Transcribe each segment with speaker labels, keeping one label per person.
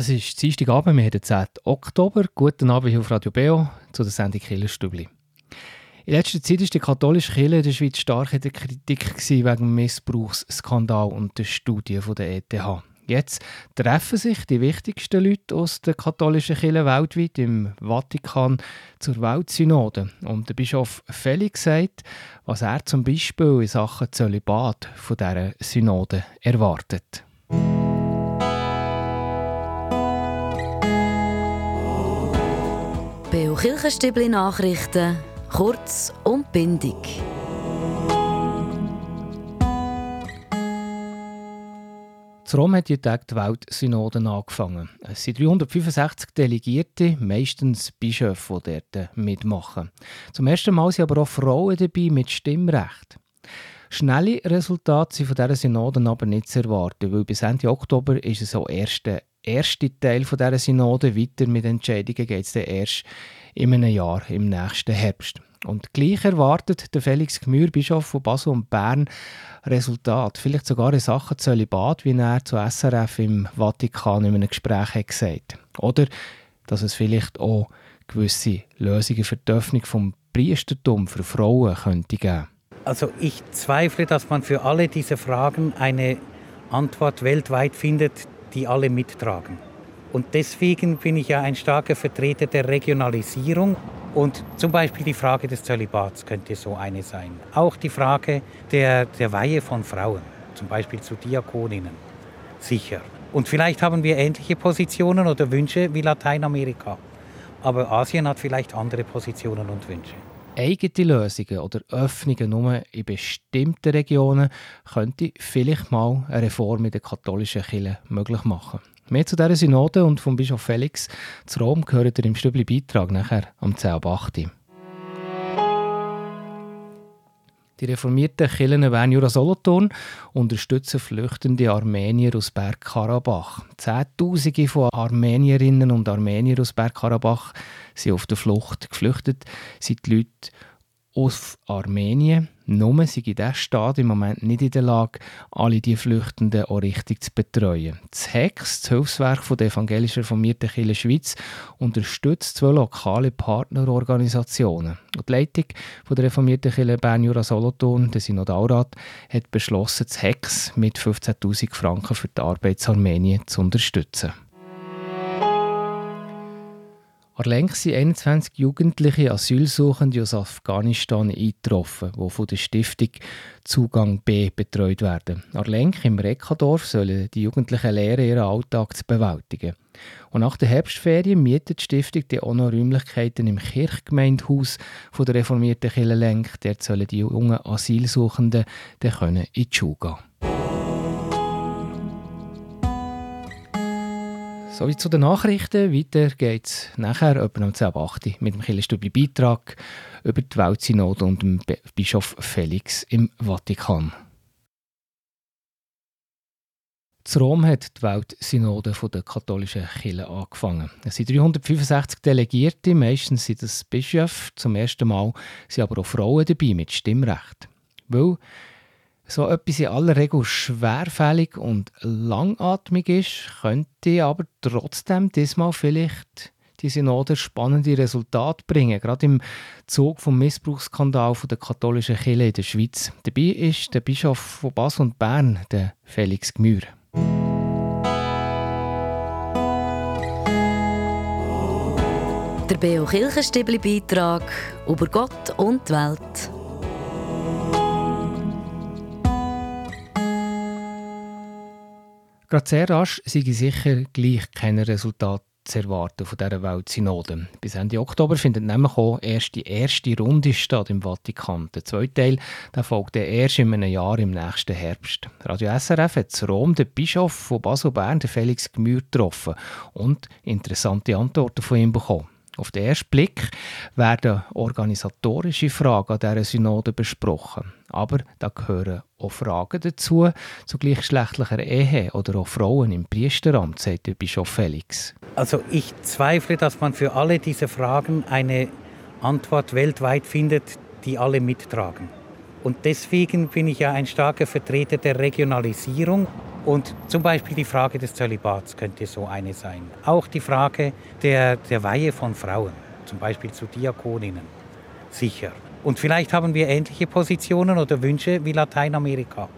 Speaker 1: Es ist Dienstagabend, wir haben den 10. Oktober. Guten Abend auf Radio Beo zu der Sendung Killerstübli. In letzter Zeit war die katholische Kirche in der Schweiz stark in der Kritik wegen dem Missbrauchsskandal und der Studie der ETH. Jetzt treffen sich die wichtigsten Leute aus der katholischen Kirche weltweit im Vatikan zur Weltsynode. Und der Bischof Felix sagt, was er zum Beispiel in Sachen Zölibat von dieser Synode erwartet.
Speaker 2: Kirchenstübli Nachrichten, kurz und bindig.
Speaker 1: In Rom hat jeden Tag die Weltsynode angefangen. Es sind 365 Delegierte, meistens Bischöfe, die dort mitmachen. Zum ersten Mal sind aber auch Frauen dabei mit Stimmrecht. Schnelle Resultate sind von dieser Synode aber nicht zu erwarten, weil bis Ende Oktober ist es so erste erste Teil von dieser Synode. Weiter mit Entscheidungen geht es dann erst in einem Jahr, im nächsten Herbst. Und gleich erwartet der Felix Gmür, Bischof von Basel und Bern, Resultat. Vielleicht sogar in Sachen Zölibat, wie er zu SRF im Vatikan in einem Gespräch hat gesagt Oder dass es vielleicht auch gewisse Lösungen für die Öffnung vom Priestertum für Frauen könnte geben.
Speaker 3: Also ich zweifle, dass man für alle diese Fragen eine Antwort weltweit findet, die alle mittragen. Und deswegen bin ich ja ein starker Vertreter der Regionalisierung. Und zum Beispiel die Frage des Zölibats könnte so eine sein. Auch die Frage der, der Weihe von Frauen, zum Beispiel zu Diakoninnen. Sicher. Und vielleicht haben wir ähnliche Positionen oder Wünsche wie Lateinamerika. Aber Asien hat vielleicht andere Positionen und Wünsche.
Speaker 1: Eigene Lösungen oder Öffnungen nur in bestimmten Regionen könnte vielleicht mal eine Reform in der katholischen Kirche möglich machen. Mehr zu dieser Synode und vom Bischof Felix zu Rom gehört ihr im Stübli Beitrag nachher am 10 ab Die reformierten Kirchen Bern Jura Solothurn unterstützen flüchtende Armenier aus Bergkarabach. Zehntausende von Armenierinnen und Armenier aus Bergkarabach sind auf der Flucht. Geflüchtet sind die Leute aus Armenien. Nur sind in diesem Staat im Moment nicht in der Lage, alle die Flüchtenden auch richtig zu betreuen. Das HEX, das Hilfswerk der Evangelischen Reformierten Kirche Schweiz, unterstützt zwei lokale Partnerorganisationen. Und die Leitung der Reformierten Kirche Bern Jura Solothurn, der Synodalrat, hat beschlossen, das HEX mit 15'000 Franken für die Arbeitsarmenien zu unterstützen. Arlenk sind 21 jugendliche Asylsuchende aus Afghanistan eingetroffen, die von der Stiftung Zugang B betreut werden. Arlenk im Rekadorf sollen die Jugendlichen lernen, ihren Alltag zu bewältigen. Und nach der Herbstferien mietet die Stiftung die auch noch Räumlichkeiten im Kirchgemeindehaus von der reformierten Kirche Lenk. Dort sollen die jungen Asylsuchenden in die Schule gehen. Sowie zu den Nachrichten. Weiter geht es nachher etwa um 10.08 mit dem Killerstübli Beitrag über die Weltsynode und dem Bischof Felix im Vatikan. Zu Rom hat die Weltsynode der katholischen Kirche angefangen. Es sind 365 Delegierte, meistens sind das Bischöfe. Zum ersten Mal sind aber auch Frauen dabei mit Stimmrecht. Weil so etwas in aller Regel schwerfällig und langatmig ist, könnte aber trotzdem diesmal vielleicht die Synode spannende Resultate bringen, gerade im Zug vom Missbrauchsskandal der katholischen Kirche in der Schweiz. Dabei ist der Bischof von Basel und Bern, der Felix Gmür.
Speaker 2: Der Beo Kirchenstibli Beitrag über Gott und die Welt.
Speaker 1: Gerade sehr rasch sei sicher gleich keine Resultate zu erwarten von dieser Weltsynode. Bis Ende Oktober findet nämlich auch erst die erste Runde statt im Vatikan. Der zweite Teil der folgt erst in einem Jahr im nächsten Herbst. Radio SRF hat zu Rom den Bischof von Basel-Bern, Felix Gmür, getroffen und interessante Antworten von ihm bekommen. Auf den ersten Blick werden organisatorische Fragen an dieser Synode besprochen. Aber da gehören auch Fragen dazu, zu gleichgeschlechtlicher Ehe oder auch Frauen im Priesteramt, sagt der Bischof Felix.
Speaker 3: Also ich zweifle, dass man für alle diese Fragen eine Antwort weltweit findet, die alle mittragen. Und deswegen bin ich ja ein starker Vertreter der Regionalisierung. Und zum Beispiel die Frage des Zölibats könnte so eine sein. Auch die Frage der, der Weihe von Frauen, zum Beispiel zu Diakoninnen. Sicher. Und vielleicht haben wir ähnliche Positionen oder Wünsche wie Lateinamerika.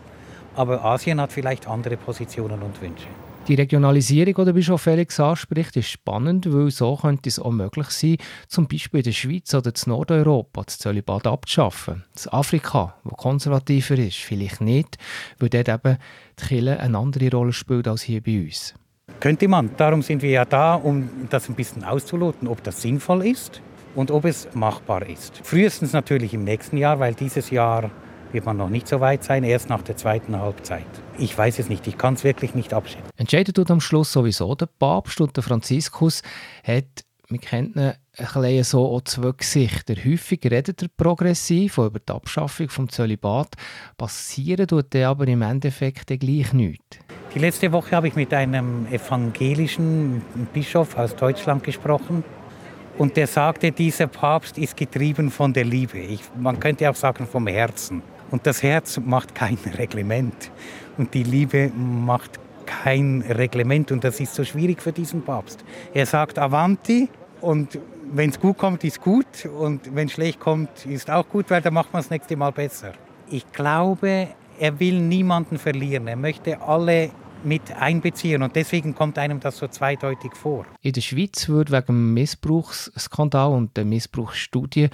Speaker 3: Aber Asien hat vielleicht andere Positionen und Wünsche.
Speaker 1: Die Regionalisierung, die Bischof Felix anspricht, ist spannend, weil so könnte es auch möglich sein, zum Beispiel in der Schweiz oder in Nordeuropa das Zölibat abzuschaffen. Das Afrika, wo konservativer ist, vielleicht nicht, weil dort eben die Kirche eine andere Rolle spielt als hier bei uns.
Speaker 3: Könnte man. Darum sind wir ja da, um das ein bisschen auszuloten, ob das sinnvoll ist und ob es machbar ist. Frühestens natürlich im nächsten Jahr, weil dieses Jahr wird man noch nicht so weit sein, erst nach der zweiten Halbzeit. Ich weiß es nicht, ich kann es wirklich nicht abschätzen.
Speaker 1: Entscheidet tut am Schluss sowieso der Papst und der Franziskus hat wir kennen ein bisschen so auch zwei Gesichter. Häufig redet er progressiv über die Abschaffung des Zölibat. Passieren tut er aber im Endeffekt gleich nichts.
Speaker 3: Die letzte Woche habe ich mit einem evangelischen Bischof aus Deutschland gesprochen. Und der sagte, dieser Papst ist getrieben von der Liebe. Ich, man könnte auch sagen vom Herzen. Und das Herz macht kein Reglement. Und die Liebe macht kein Reglement. Und das ist so schwierig für diesen Papst. Er sagt Avanti und wenn es gut kommt, ist gut. Und wenn schlecht kommt, ist auch gut, weil dann macht man das nächste Mal besser. Ich glaube, er will niemanden verlieren. Er möchte alle mit einbeziehen. Und deswegen kommt einem das so zweideutig vor.
Speaker 1: In der Schweiz wird wegen dem Missbrauchsskandal und der Missbrauchsstudie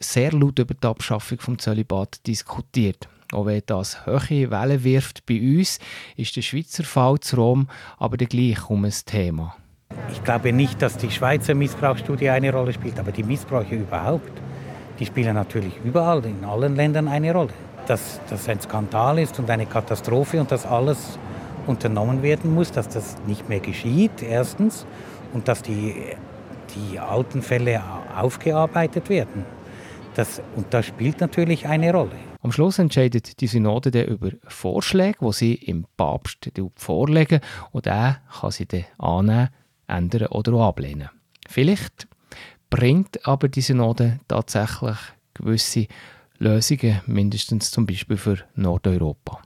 Speaker 1: sehr laut über die Abschaffung des Zölibat diskutiert. Auch wenn das hohe Wellen wirft bei uns, ist der Schweizer Fall zu Rom aber gleich um ein Thema.
Speaker 3: Ich glaube nicht, dass die Schweizer Missbrauchsstudie eine Rolle spielt, aber die Missbräuche überhaupt, die spielen natürlich überall, in allen Ländern eine Rolle. Dass das ein Skandal ist und eine Katastrophe und dass alles unternommen werden muss, dass das nicht mehr geschieht, erstens, und dass die, die alten Fälle aufgearbeitet werden. Das, und das spielt natürlich eine Rolle.
Speaker 1: Am Schluss entscheidet die Synode dann über Vorschläge, die sie im Papst vorlegen und er kann sie dann annehmen, ändern oder ablehnen. Vielleicht bringt aber die Synode tatsächlich gewisse Lösungen, mindestens zum Beispiel für Nordeuropa.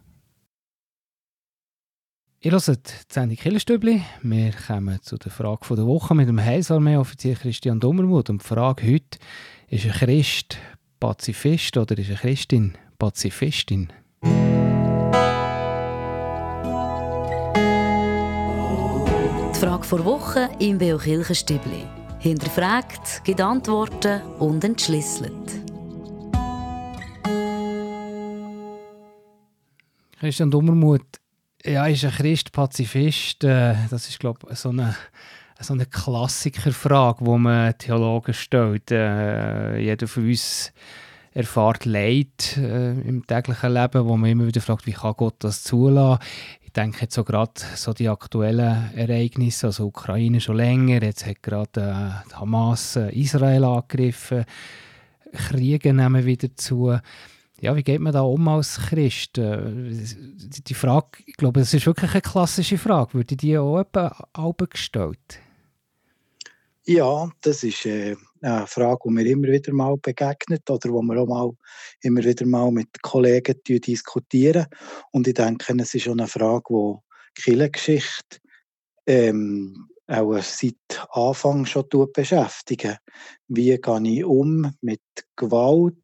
Speaker 1: Ihr hört die Sendung Killerstübli. Wir kommen zu der Frage der Woche mit dem Heilsarmee-Offizier Christian Dummermuth. Und die Frage heute, ist ein Christ Pazifist oder ist eine Christin Pazifistin?
Speaker 2: Die Frage der Woche im Beo Kirchenstübli. Hinterfragt, gibt Antworten und entschlüsselt.
Speaker 1: Christian Dummermuth, ja, ist ein Christ Pazifist? Äh, das ist, glaube ich, so eine, so eine Klassikerfrage, die man Theologen stellt. Äh, jeder von uns erfahrt Leid äh, im täglichen Leben, wo man immer wieder fragt, wie kann Gott das zulassen? Ich denke jetzt so gerade so die aktuellen Ereignisse, also Ukraine schon länger, jetzt hat gerade äh, Hamas äh, Israel angegriffen, Kriege nehmen wieder zu. Ja, wie geht man da um als Christ? Äh, die Frage, ich glaube, das ist wirklich eine klassische Frage. Würde die auch etwa gestellt?
Speaker 4: Ja, das ist äh, eine Frage, die mir immer wieder mal begegnet oder wo wir auch mal immer wieder mal mit Kollegen diskutieren. Und ich denke, es ist schon eine Frage, die Kirchengeschichte ähm, auch seit Anfang schon beschäftigen. Wie gehe ich um mit Gewalt?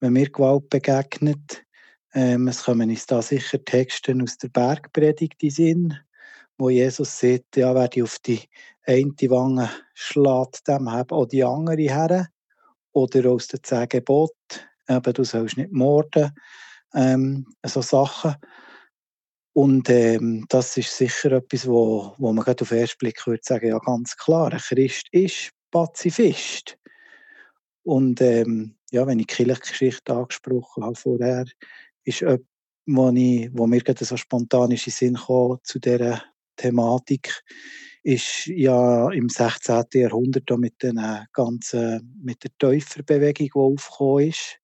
Speaker 4: Wenn mir Gewalt begegnet. Ähm, es kommen uns da sicher Texte aus der Bergpredigt in Sinn, wo Jesus sagt, ja, wer die auf die eine Wange schlägt, dem haben auch die andere her. Oder aus den zehn Geboten, eben, du sollst nicht morden, ähm, so Sachen. Und ähm, das ist sicher etwas, wo, wo man auf den ersten Blick würde sagen, ja ganz klar, ein Christ ist Pazifist. Und ähm, ja, wenn ich die Kirchengeschichte angesprochen habe vorher, ist etwas, wo, mir gerade so spontan ist in Sinn kam zu dieser Thematik, ist ja im 16. Jahrhundert mit, den ganzen, mit der Täuferbewegung, die aufgekommen ist,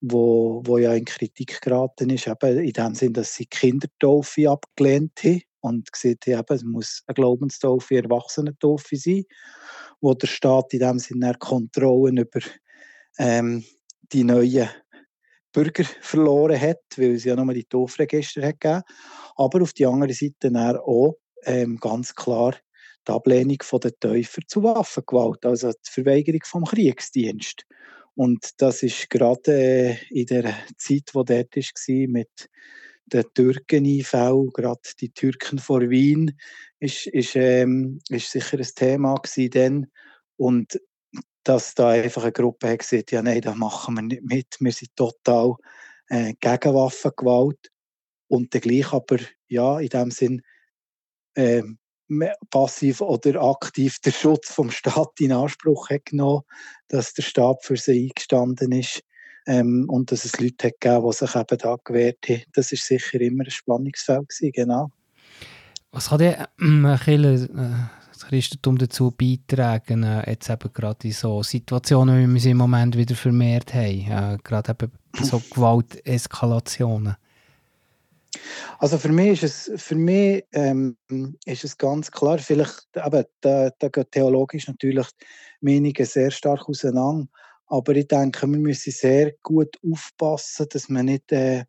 Speaker 4: wo, wo ja in Kritik geraten ist, eben in dem Sinn, dass sie Kindertaufe abgelehnt haben und gesagt haben, es muss eine Glaubenstaufe, eine Erwachsenentaufe sein, wo der Staat in dem Sinne Kontrollen über ähm, die neuen Bürger verloren hat, weil es ja nur die Tofregister hat gegeben. Aber auf der anderen Seite auch ähm, ganz klar die Ablehnung der Täufer zu Waffengewalt, also die Verweigerung vom Kriegsdienst. Und das ist gerade äh, in der Zeit, wo dort war, mit den Türkeneinfällen, gerade die Türken vor Wien, ist, ist, ähm, ist sicher ein Thema gewesen dann. Und dass da einfach eine Gruppe hat gesagt, ja nein, da machen wir nicht mit, wir sind total äh, gegen Waffengewalt. Und gleich aber, ja, in dem Sinn, äh, passiv oder aktiv der Schutz vom Staat in Anspruch hat genommen, dass der Staat für sie eingestanden ist ähm, und dass es Leute hat gegeben, die sich eben da gewehrt haben. Das ist sicher immer ein Spannungsfeld gewesen, genau.
Speaker 1: Was hat der äh, das Christentum dazu beitragen, äh, jetzt eben gerade in so Situationen, wie wir sie im Moment wieder vermehrt haben, äh, gerade eben so Gewalteskalationen?
Speaker 4: Also für mich ist es, für mich, ähm, ist es ganz klar, vielleicht, eben, da, da geht theologisch natürlich Meinungen sehr stark auseinander, aber ich denke, wir müssen sehr gut aufpassen, dass man nicht äh,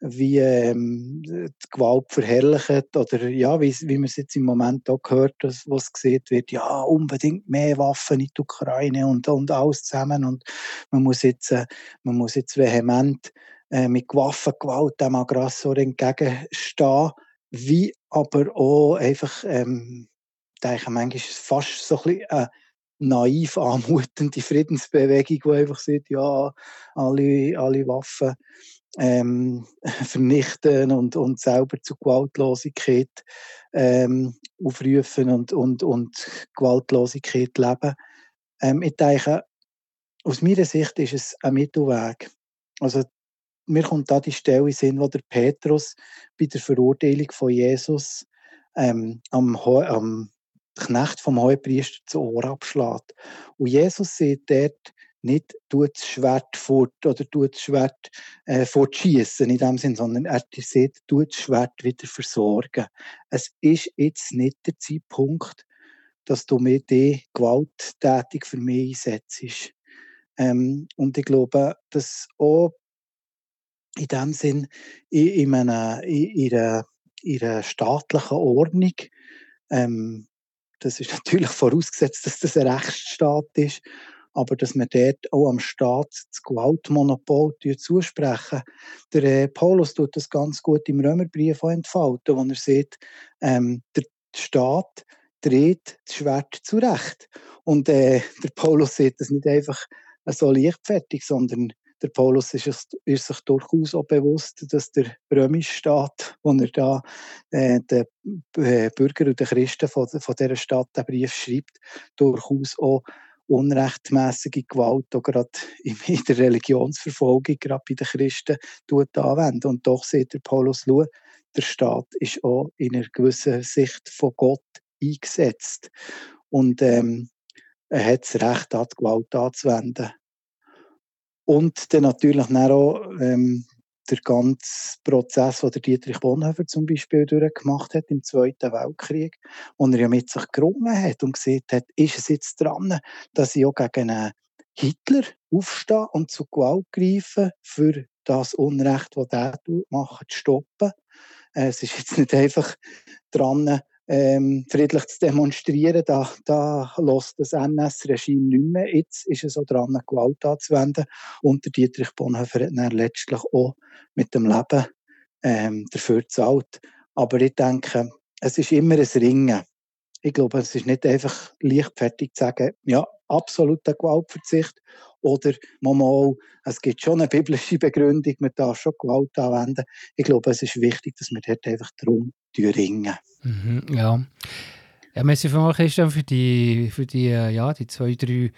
Speaker 4: wie ähm, die Gewalt verherrlicht oder ja, wie, wie man es jetzt im Moment auch gehört, dass, was gesehen wird, ja, unbedingt mehr Waffen in die Ukraine und, und alles zusammen. Und man muss jetzt, äh, man muss jetzt vehement äh, mit Waffengewalt dem Aggressor entgegenstehen, wie aber auch einfach, ähm, denke manchmal fast so ein bisschen eine naiv anmutende Friedensbewegung, die einfach sagt, ja, alle, alle Waffen ähm, vernichten und, und selber zu Gewaltlosigkeit ähm, aufrufen und, und, und Gewaltlosigkeit leben. Ähm, ich denke, aus meiner Sicht ist es ein Mittelweg. Also mir kommt da die Stelle in Sinn, wo der Petrus bei der Verurteilung von Jesus ähm, am, am Knecht vom Hohepriester zu Ohr abschlägt. Und Jesus sieht dort nicht, tut das Schwert fort oder tut das Schwert äh, fortschießen in dem Sinn, sondern er sieht, tut das Schwert wieder versorgen. Es ist jetzt nicht der Zeitpunkt, dass du mir die gewalttätig für mich einsetzt. Ähm, und ich glaube, dass auch in dem Sinn in, in, einer, in, einer, in einer staatlichen Ordnung, ähm, das ist natürlich vorausgesetzt, dass das ein Rechtsstaat ist, aber dass man dort auch am Staat das Gewaltmonopol zusprechen. Der äh, Paulus tut das ganz gut im Römerbrief entfalten, wo er sieht, ähm, der Staat dreht das Schwert zurecht. Und äh, der Paulus sieht das nicht einfach so leichtfertig, sondern der Paulus ist, es, ist sich durchaus auch bewusst, dass der römische Staat, wo er da äh, den äh, Bürger und den Christen von, von dieser Stadt den Brief schreibt, durchaus auch unrechtmäßige Gewalt auch gerade in der Religionsverfolgung, gerade bei den Christen, anwenden. Und doch sieht der Paulus, schau, der Staat ist auch in einer gewissen Sicht von Gott eingesetzt. Und ähm, er hat das Recht, die Gewalt anzuwenden. Und dann natürlich dann auch ähm, der ganze Prozess, den Dietrich Bonhoeffer zum Beispiel durchgemacht hat im Zweiten Weltkrieg, wo er ja mit sich gerungen hat und gesagt hat, ist es jetzt dran, dass ich auch gegen Hitler aufstehe und zu Gewalt greife, für das Unrecht, das er macht, zu stoppen. Äh, es ist jetzt nicht einfach dran, ähm, friedlich zu demonstrieren, da, da lässt das NS-Regime nicht mehr. Jetzt ist es so dran, Gewalt anzuwenden. Und Dietrich Bonhoeffer hat dann letztlich auch mit dem Leben ähm, dafür gezahlt. Aber ich denke, es ist immer ein Ringen. Ich glaube, es ist nicht einfach leichtfertig zu sagen, ja, absoluter Gewaltverzicht oder mal, es gibt schon eine biblische Begründung, man darf schon Gewalt anwenden. Ich glaube, es ist wichtig, dass wir dort einfach darum ringen.
Speaker 1: Mhm, ja. Ja, merci vielmals, Christian, für die, für die, äh, ja, die zwei, drei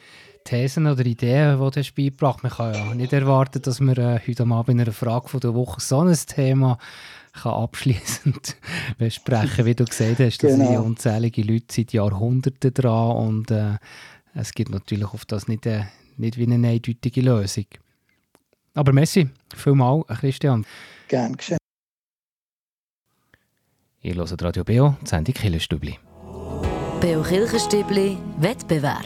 Speaker 1: Thesen oder Ideen, die du hast beigebracht hast. Man kann ja nicht erwarten, dass wir äh, heute Abend in einer Frage von der Woche so ein Thema kann abschließend besprechen, wie du gesagt hast. Da genau. sind unzählige Leute seit Jahrhunderten dran und äh, es gibt natürlich auf das nicht, äh, nicht wie eine eindeutige Lösung. Aber merci, vielmal, Christian.
Speaker 4: Gerne geschehen.
Speaker 1: Ihr hört Radio Beo, die Sendung Killenstübli.
Speaker 2: Beo Kirchenstübli Wettbewerb.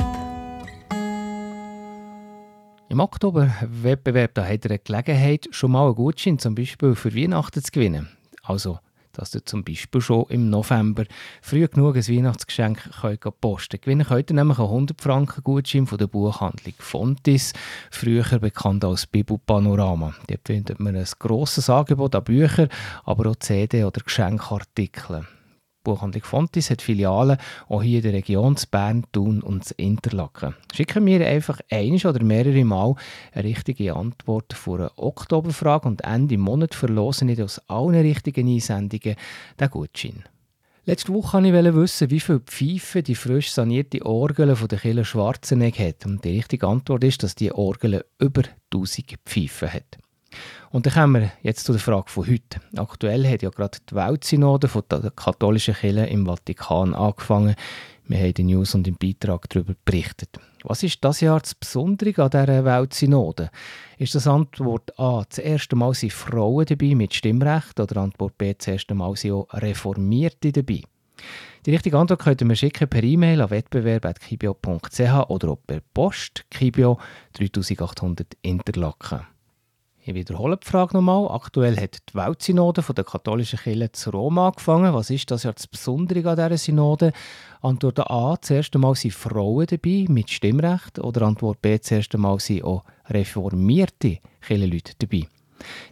Speaker 1: Im Oktober-Wettbewerb da hat ihr eine Gelegenheit, schon mal einen Gutschein zum Beispiel für Weihnachten zu gewinnen. Also dass ihr zum Beispiel schon im November früh genug ein Weihnachtsgeschenk könnt posten könnt. Gewinnen könnt ihr nämlich einen 100 Franken Gutschein von der Buchhandlung Fontis, früher bekannt als Bibelpanorama. Dort findet man ein grosses Angebot an Büchern, aber auch CD- oder Geschenkartikeln. Buchhandlung Fontis hat Filialen auch hier in der Region zu Bern, Thun und Interlaken. Schicken wir einfach ein oder mehrere Mal eine richtige Antwort vor einer Oktoberfrage und Ende Monat verlosen wir aus allen richtigen Einsendungen den Gutschein. Letzte Woche wollte ich wissen, wie viele Pfeifen die frisch sanierte Orgel von der Kille Schwarzenegg hat. Und die richtige Antwort ist, dass die Orgel über 1000 Pfeifen hat. Und dann kommen wir jetzt zu der Frage von heute. Aktuell hat ja gerade die Weltsynode von der katholischen Kirche im Vatikan angefangen. Wir haben in den News und im Beitrag darüber berichtet. Was ist das Jahr das Besondere an dieser Weltsynode? Ist das Antwort A, das erste Mal sind Frauen dabei mit Stimmrecht oder Antwort B, das erste Mal sind auch Reformierte dabei? Die richtige Antwort könnt ihr mir schicken per E-Mail an wettbewerb.kibio.ch oder auch per Post Kibio 3800 Interlaken. Ich wiederhole die Frage nochmal. Aktuell hat die Weltsynode von der katholischen Kirche zu Rom angefangen. Was ist das ja das Besondere an dieser Synode? Antwort A. Das erste Mal sind Frauen dabei mit Stimmrecht. Oder Antwort B. Das erste Mal sind auch reformierte Kirchenleute dabei.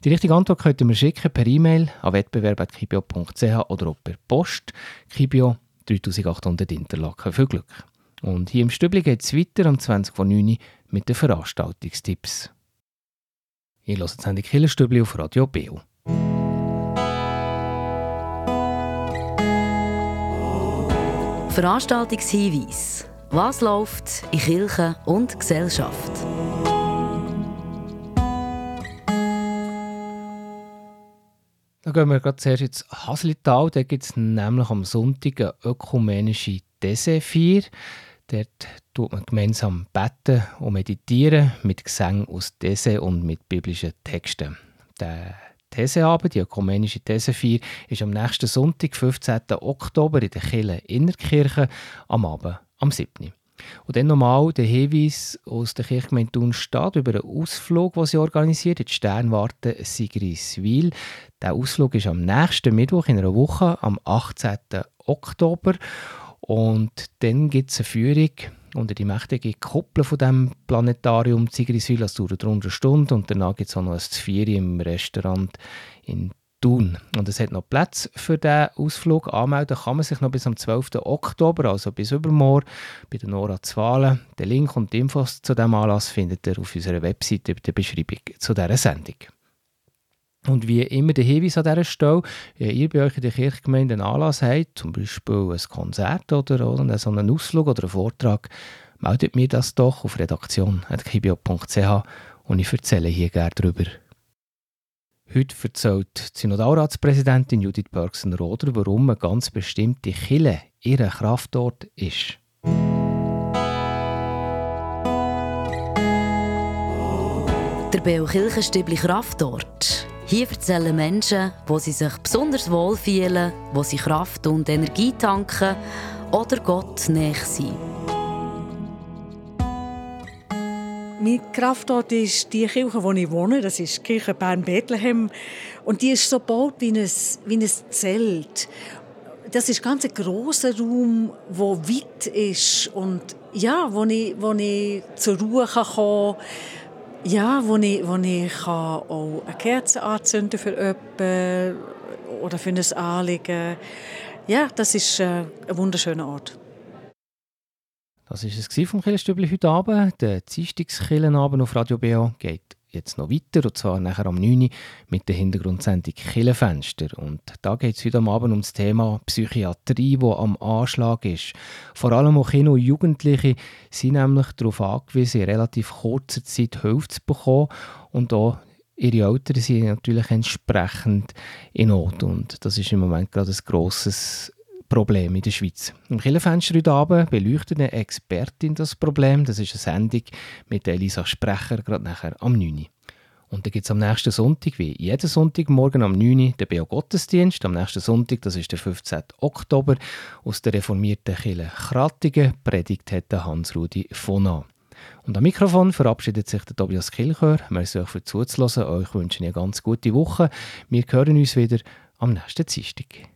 Speaker 1: Die richtige Antwort könnt ihr mir schicken per E-Mail an wettbewerb.kibio.ch oder auch per Post. Kibio 3800 Interlaken. Viel Glück! Und hier im Stübli geht es weiter am 20.09 mit den Veranstaltungstipps. Ihr hört jetzt die Killerstübli auf Radio Beo.
Speaker 2: Veranstaltungshinweis. Was läuft in Kirche und Gesellschaft?
Speaker 1: Da gehen wir gerade zuerst ins Haslital. Da gibt es nämlich am Sonntag eine ökumenische Dessertfeier. Dort tut man gemeinsam beten und meditieren mit Gesang aus These und mit biblischen Texten. Der Theseabend, die ökumenische Thesefeier, ist am nächsten Sonntag, 15. Oktober, in der Kille Innerkirche, am Abend, am 7. Und dann nochmal der Hinweis aus der Kirchgemeinde Thunstadt über einen Ausflug, den sie organisiert, in die Sternwarte Sigriswil. Der Ausflug ist am nächsten Mittwoch in einer Woche, am 18. Oktober. Und dann gibt es eine Führung unter die mächtige Kuppel von dem Planetarium Zigriswil. Das dauert rund eine Stunde und danach gibt es auch noch ein Zvieri im Restaurant in Thun. Und es hat noch Platz für diesen Ausflug. Anmelden kann man sich noch bis am 12. Oktober, also bis übermorgen, bei der Nora Zwalen. Den Link und die Infos zu diesem Anlass findet ihr auf unserer Webseite in der Beschreibung zu dieser Sendung. Und wie immer der Hinweis an dieser Stelle, wenn ihr bei euch in der Kirchgemeinde einen Anlass habt, zum Beispiel ein Konzert oder, oder so einen Ausflug oder einen Vortrag, meldet mir das doch auf redaktion.kibio.ch und ich erzähle hier gerne darüber. Heute erzählt die Synodalratspräsidentin Judith Bergsen-Roder, warum eine ganz bestimmte Kille ihre Kraftort ist.
Speaker 2: Der Beo Kirchenstübli Kraftort hier erzählen Menschen, wo sie sich besonders wohl fühlen, wo sie Kraft und Energie tanken oder Gott näher sind.
Speaker 5: Mein Kraftort ist die Kirche, wo ich wohne. Das ist die Kirche Bern-Bethlehem. Und die ist so gebaut wie ein, wie ein Zelt. Das ist ganz ein großer Raum, der weit ist und ja, wo ich, wo ich zur Ruhe kommen kann ja, wo ich, wo ich kann auch eine Kerze anzünden für jemanden oder für ein Anliegen. Ja, das ist äh, ein wunderschöner Ort.
Speaker 1: Das war es vom Killenstübli heute Abend. Der Dienstagskillenabend auf Radio BA geht jetzt noch weiter, und zwar nachher am 9. Uhr mit der Hintergrundsendung Killenfenster. Und da geht es heute Abend um das Thema Psychiatrie, wo am Anschlag ist. Vor allem auch Kinder und Jugendliche sind nämlich darauf angewiesen, in relativ kurzer Zeit Hilfe zu bekommen und auch ihre Eltern sind natürlich entsprechend in Not und das ist im Moment gerade ein grosses Problem in der Schweiz. Im Killenfenster heute Abend beleuchtet eine Expertin das Problem. Das ist eine Sendung mit Elisa Sprecher, gerade nachher am 9. Und dann gibt es am nächsten Sonntag, wie jeden Sonntagmorgen am 9. den Beo Gottesdienst. Am nächsten Sonntag, das ist der 15. Oktober, aus der reformierten Kirche Krattingen, predigt hat Hans-Rudi von Und am Mikrofon verabschiedet sich der Tobias Kilchör. Merci euch für zuzuhören. Euch wünsche ich eine ganz gute Woche. Wir hören uns wieder am nächsten Dienstag.